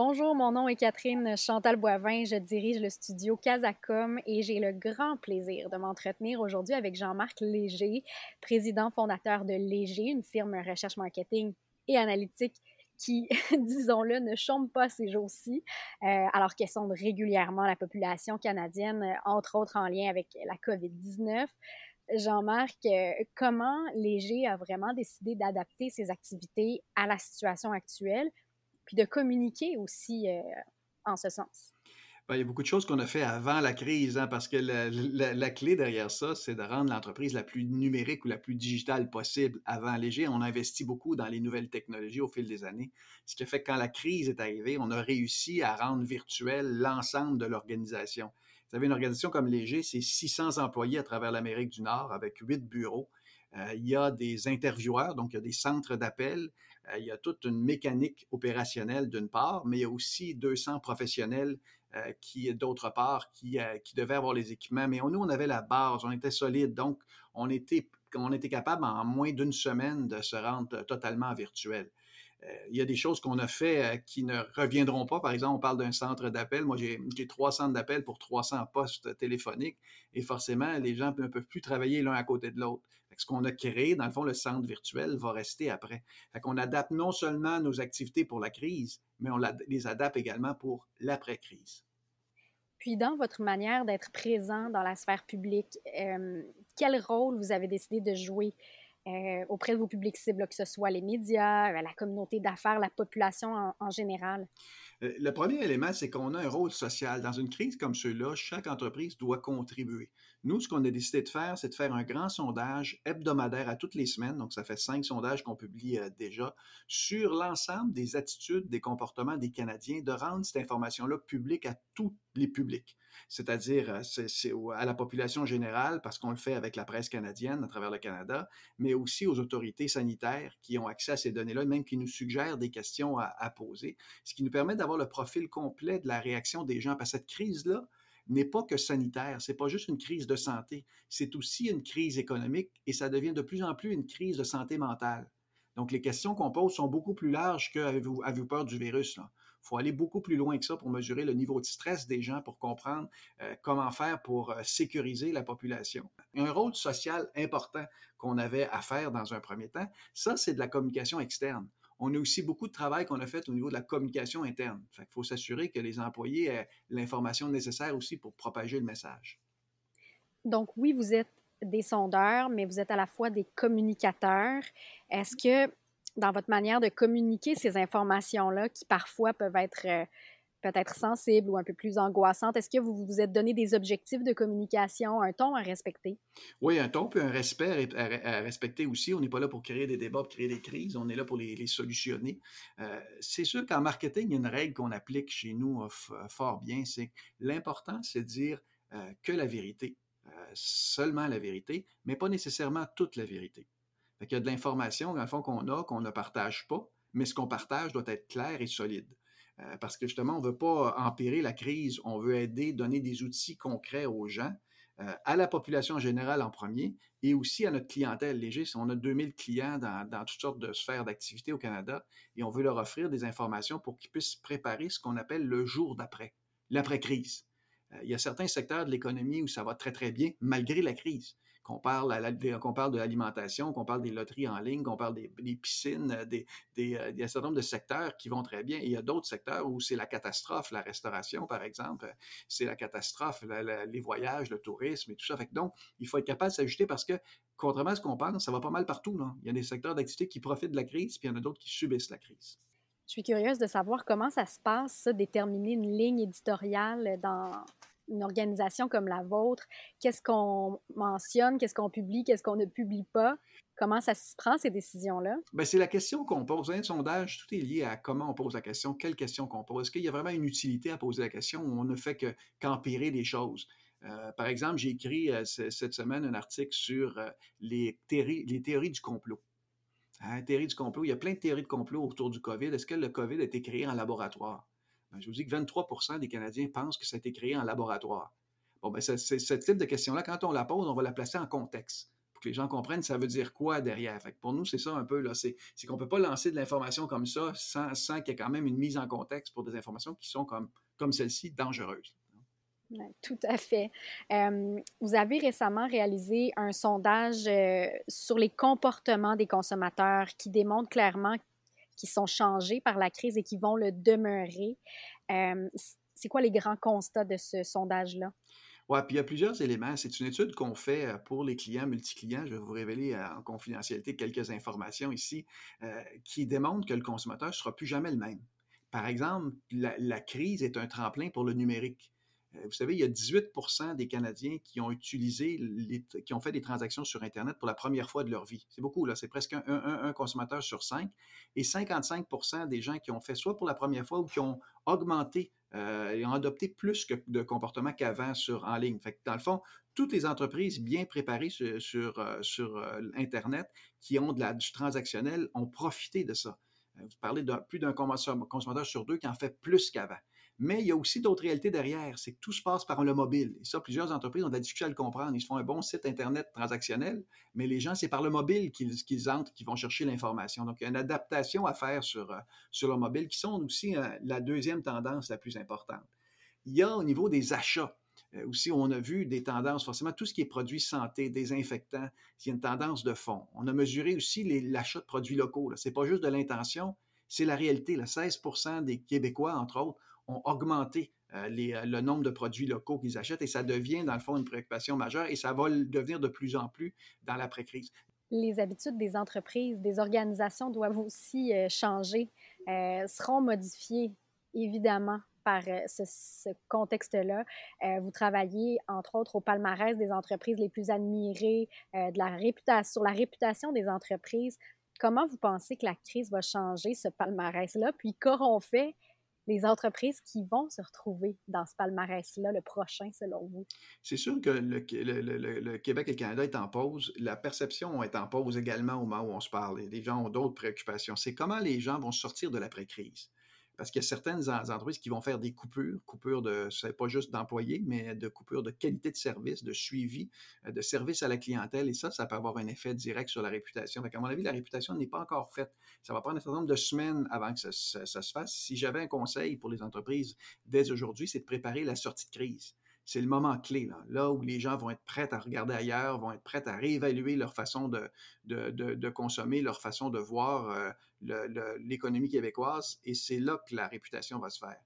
Bonjour, mon nom est Catherine Chantal Boivin. Je dirige le studio Casacom et j'ai le grand plaisir de m'entretenir aujourd'hui avec Jean-Marc Léger, président fondateur de Léger, une firme recherche marketing et analytique qui, disons-le, ne chôment pas ces jours-ci, euh, alors qu'elles sondent régulièrement la population canadienne, entre autres en lien avec la COVID-19. Jean-Marc, euh, comment Léger a vraiment décidé d'adapter ses activités à la situation actuelle? Puis de communiquer aussi euh, en ce sens. Ben, il y a beaucoup de choses qu'on a fait avant la crise, hein, parce que la, clé derrière ça, c'est de rendre l'entreprise la plus numérique ou la plus digitale possible avant Léger. On a investi beaucoup dans les nouvelles technologies au fil des années, ce qui fait que quand la crise est arrivée, on a réussi à rendre virtuel l'ensemble de l'organisation. Vous savez, une organisation comme Léger, c'est 600 employés à travers l'Amérique du Nord avec huit bureaux. Euh, il y a des intervieweurs, donc il y a des centres d'appel. Euh, il y a toute une mécanique opérationnelle d'une part, mais il y a aussi 200 professionnels euh, qui, d'autre part, qui, qui devaient avoir les équipements. Mais nous, on avait la base, on était solide, donc on était capable en moins d'une semaine de se rendre totalement virtuel. Il y a des choses qu'on a fait qui ne reviendront pas. Par exemple, on parle d'un centre d'appel. Moi, j'ai 300 centres d'appel pour 300 postes téléphoniques et forcément, les gens ne peuvent plus travailler l'un à côté de l'autre ce qu'on a créé, dans le fond, le centre virtuel va rester après. Fait qu'on adapte non seulement nos activités pour la crise, mais on les adapte également pour l'après-crise. Puis, dans votre manière d'être présent dans la sphère publique, euh, quel rôle vous avez décidé de jouer? Euh, auprès de vos publics cibles, que ce soit les médias, la communauté d'affaires, la population en général? Euh, le premier élément, c'est qu'on a un rôle social. Dans une crise comme celle-là, chaque entreprise doit contribuer. Nous, ce qu'on a décidé de faire, c'est de faire un grand sondage hebdomadaire à toutes les semaines, donc ça fait cinq sondages qu'on publie euh, déjà, sur l'ensemble des attitudes, des comportements des Canadiens, de rendre cette information-là publique à tous les publics c'est-à-dire euh, à la population générale, parce qu'on le fait avec la presse canadienne à travers le Canada, mais aussi aux autorités sanitaires qui ont accès à ces données-là, même qui nous suggèrent des questions à, poser, ce qui nous permet d'avoir le profil complet de la réaction des gens. Parce que cette crise-là, n'est pas que sanitaire, c'est pas juste une crise de santé, c'est aussi une crise économique et ça devient de plus en plus une crise de santé mentale. Donc, les questions qu'on pose sont beaucoup plus larges que avez-vous, peur du virus? Il faut aller beaucoup plus loin que ça pour mesurer le niveau de stress des gens, pour comprendre euh, comment faire pour euh, sécuriser la population. Un rôle social important qu'on avait à faire dans un premier temps, ça, c'est de la communication externe. On a aussi beaucoup de travail qu'on a fait au niveau de la communication interne. Il faut s'assurer que les employés aient l'information nécessaire aussi pour propager le message. Donc oui, vous êtes des sondeurs, mais vous êtes à la fois des communicateurs. Est-ce que dans votre manière de communiquer ces informations-là, qui parfois peuvent être euh, peut-être sensibles ou un peu plus angoissantes, est-ce que vous vous êtes donné des objectifs de communication, un ton à respecter? Oui, un ton puis un respect à, respecter aussi. On n'est pas là pour créer des débats, pour créer des crises, on est là pour les, solutionner. Euh, c'est sûr qu'en marketing, il y a une règle qu'on applique chez nous euh, fort bien, c'est l'important, c'est de dire que la vérité. Seulement la vérité, mais pas nécessairement toute la vérité. Il y a de l'information, dans le fond, qu'on a, qu'on ne partage pas, mais ce qu'on partage doit être clair et solide. Euh, parce que justement, on ne veut pas empirer la crise, on veut aider, donner des outils concrets aux gens, euh, à la population générale en premier, et aussi à notre clientèle léger. On a 2000 clients dans, toutes sortes de sphères d'activité au Canada, et on veut leur offrir des informations pour qu'ils puissent préparer ce qu'on appelle le jour d'après, l'après-crise. Euh, il y a certains secteurs de l'économie où ça va très, très bien, malgré la crise. Qu'on parle, parle de l'alimentation, qu'on parle des loteries en ligne, qu'on parle des, piscines, euh, euh, il y a un certain nombre de secteurs qui vont très bien. Il y a d'autres secteurs où c'est la catastrophe, la restauration, par exemple, c'est la catastrophe, les voyages, le tourisme et tout ça. Donc, il faut être capable de s'ajuster parce que, contrairement à ce qu'on pense, ça va pas mal partout. Il y a des secteurs d'activité qui profitent de la crise, puis il y en a d'autres qui subissent la crise. Je suis curieuse de savoir comment ça se passe, ça, déterminer une ligne éditoriale dans une organisation comme la vôtre. Qu'est-ce qu'on mentionne, qu'est-ce qu'on publie, qu'est-ce qu'on ne publie pas? Comment ça se prend, ces décisions-là? Ben, c'est la question qu'on pose. Un sondage, tout est lié à comment on pose la question, quelle question qu'on pose. Est-ce qu'il y a vraiment une utilité à poser la question ou on ne fait qu'empirer les choses? Euh, par exemple, j'ai écrit euh, cette semaine un article sur euh, les, théories, les théories du complot. Hein, du complot, il y a plein de théories de complot autour du COVID. Est-ce que le COVID a été créé en laboratoire? Ben, je vous dis que 23% des Canadiens pensent que ça a été créé en laboratoire. Bon, ben, c'est ce type de question-là, quand on la pose, on va la placer en contexte que les gens comprennent ça veut dire quoi derrière? pour nous, c'est ça un peu, c'est, qu'on ne peut pas lancer de l'information comme ça sans, qu'il y ait quand même une mise en contexte pour des informations qui sont comme, comme celle-ci dangereuses. tout à fait. vous avez récemment réalisé un sondage euh, sur les comportements des consommateurs qui démontre clairement qu'ils sont changés par la crise et qui vont le demeurer. c'est quoi les grands constats de ce sondage-là? Oui, puis il y a plusieurs éléments. C'est une étude qu'on fait euh, pour les clients multi-clients. Je vais vous révéler euh, en confidentialité quelques informations ici euh, qui démontrent que le consommateur ne sera plus jamais le même. Par exemple, la, crise est un tremplin pour le numérique. Vous savez, il y a 18% des Canadiens qui ont utilisé, qui ont fait des transactions sur Internet pour la première fois de leur vie. C'est beaucoup, là. C'est presque un, consommateur sur cinq. Et 55% des gens qui ont fait soit pour la première fois ou qui ont augmenté euh, ils ont adopté plus de comportements qu'avant sur en ligne. Fait dans le fond, toutes les entreprises bien préparées sur, sur, euh, euh, Internet qui ont de la, du transactionnel ont profité de ça. Vous parlez de plus d'un consommateur sur deux qui en fait plus qu'avant. Mais il y a aussi d'autres réalités derrière. C'est que tout se passe par le mobile. Et ça, plusieurs entreprises ont de la difficulté à le comprendre. Ils se font un bon site Internet transactionnel, mais les gens, c'est par le mobile qu'ils entrent, qu'ils vont chercher l'information. Donc, il y a une adaptation à faire sur, euh, sur le mobile qui sont aussi euh, la deuxième tendance la plus importante. Il y a au niveau des achats euh, aussi, on a vu des tendances, forcément, tout ce qui est produits santé, désinfectants, il y a une tendance de fond. On a mesuré aussi l'achat de produits locaux. Ce n'est pas juste de l'intention, c'est la réalité. Là. 16 des Québécois, entre autres, ont augmenté euh, euh, le nombre de produits locaux qu'ils achètent et ça devient, dans le fond, une préoccupation majeure et ça va le devenir de plus en plus dans l'après-crise. Les habitudes des entreprises, des organisations doivent aussi euh, changer, seront modifiées, évidemment, par ce, contexte-là. vous travaillez, entre autres, au palmarès des entreprises les plus admirées, sur la réputation des entreprises. Comment vous pensez que la crise va changer ce palmarès-là? Puis qu'auront fait les entreprises qui vont se retrouver dans ce palmarès-là, le prochain, selon vous? C'est sûr que le, Québec et le Canada est en pause. La perception est en pause également au moment où on se parle. Les gens ont d'autres préoccupations. C'est comment les gens vont sortir de l'après-crise. Parce qu'il y a certaines entreprises qui vont faire des coupures, coupures de, c'est pas juste d'employés, mais de coupures de qualité de service, de suivi, euh, de service à la clientèle. Et ça, ça peut avoir un effet direct sur la réputation. Donc, à mon avis, la réputation n'est pas encore faite. Ça va prendre un certain nombre de semaines avant que ça, ça se fasse. Si j'avais un conseil pour les entreprises dès aujourd'hui, c'est de préparer la sortie de crise c'est le moment clé, là, où les gens vont être prêts à regarder ailleurs, vont être prêts à réévaluer leur façon de, de, consommer, leur façon de voir euh, l'économie québécoise, et c'est là que la réputation va se faire.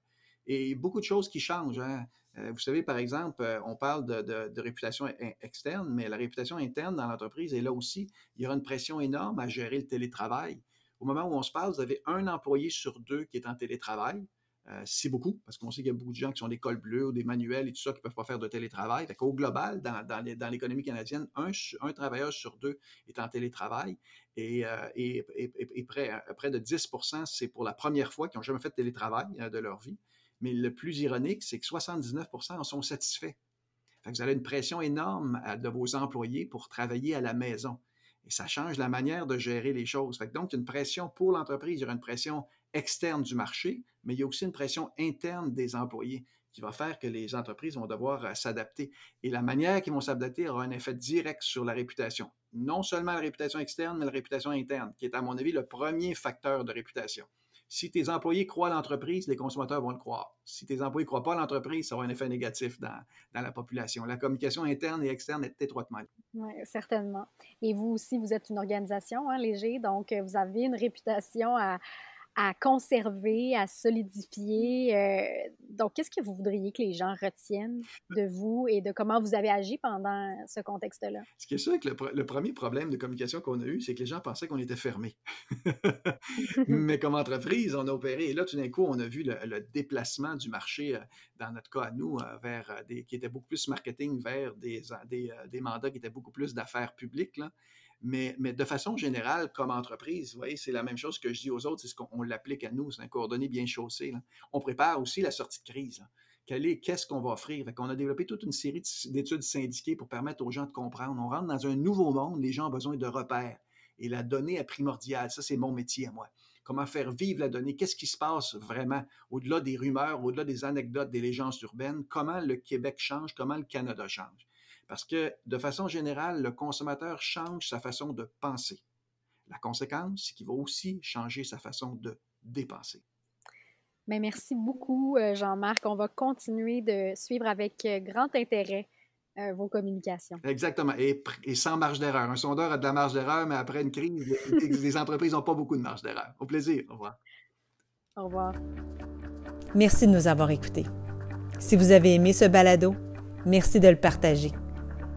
Et beaucoup de choses qui changent. Hein. Euh, vous savez, par exemple, euh, on parle de, réputation externe, mais la réputation interne dans l'entreprise est là aussi. Il y aura une pression énorme à gérer le télétravail. Au moment où on se parle, vous avez un employé sur deux qui est en télétravail. Euh, c'est beaucoup, parce qu'on sait qu'il y a beaucoup de gens qui sont des cols bleus ou des manuels et tout ça qui ne peuvent pas faire de télétravail. Au global, dans, l'économie canadienne, un, travailleur sur deux est en télétravail et, euh, près, de 10% c'est pour la première fois qu'ils n'ont jamais fait de télétravail euh, de leur vie. Mais le plus ironique, c'est que 79% en sont satisfaits. vous avez une pression énorme de vos employés pour travailler à la maison. Et ça change la manière de gérer les choses. donc, y a une pression pour l'entreprise, il y aura une pression externe du marché, mais il y a aussi une pression interne des employés qui va faire que les entreprises vont devoir euh, s'adapter. Et la manière qu'ils vont s'adapter aura un effet direct sur la réputation. Non seulement la réputation externe, mais la réputation interne, qui est, à mon avis, le premier facteur de réputation. Si tes employés croient l'entreprise, les consommateurs vont le croire. Si tes employés ne croient pas l'entreprise, ça aura un effet négatif dans, dans, la population. La communication interne et externe est étroitement Oui, certainement. Et vous aussi, vous êtes une organisation, hein, Léger, donc euh, vous avez une réputation à, à conserver, à solidifier. Euh, donc, qu'est-ce que vous voudriez que les gens retiennent de vous et de comment vous avez agi pendant ce contexte-là? Ce qui est sûr que le, premier problème de communication qu'on a eu, c'est que les gens pensaient qu'on était fermé. Mais comme entreprise, on a opéré. Et là, tout d'un coup, on a vu le, déplacement du marché, euh, dans notre cas à nous, euh, vers des, qui était beaucoup plus marketing, vers des, des, des mandats qui étaient beaucoup plus d'affaires publiques. Là. Mais, mais, de façon générale, comme entreprise, vous voyez, c'est la même chose que je dis aux autres, c'est ce qu'on l'applique à nous, c'est un coordonné bien chaussé. On prépare aussi la sortie de crise. Qu'est-ce qu'on va offrir? On a développé toute une série d'études syndiquées pour permettre aux gens de comprendre. On rentre dans un nouveau monde, les gens ont besoin de repères. Et la donnée est primordiale. Ça, c'est mon métier à moi. Comment faire vivre la donnée? Qu'est-ce qui se passe vraiment au-delà des rumeurs, au-delà des anecdotes, des légendes urbaines? Comment le Québec change? Comment le Canada change? Parce que de façon générale, le consommateur change sa façon de penser. La conséquence, c'est qu'il va aussi changer sa façon de dépenser. Mais merci beaucoup, euh, Jean-Marc. On va continuer de suivre avec euh, grand intérêt euh, vos communications. Exactement. Et, sans marge d'erreur. Un sondeur a de la marge d'erreur, mais après une crise, les entreprises n'ont pas beaucoup de marge d'erreur. Au plaisir. Au revoir. Au revoir. Merci de nous avoir écoutés. Si vous avez aimé ce balado, merci de le partager.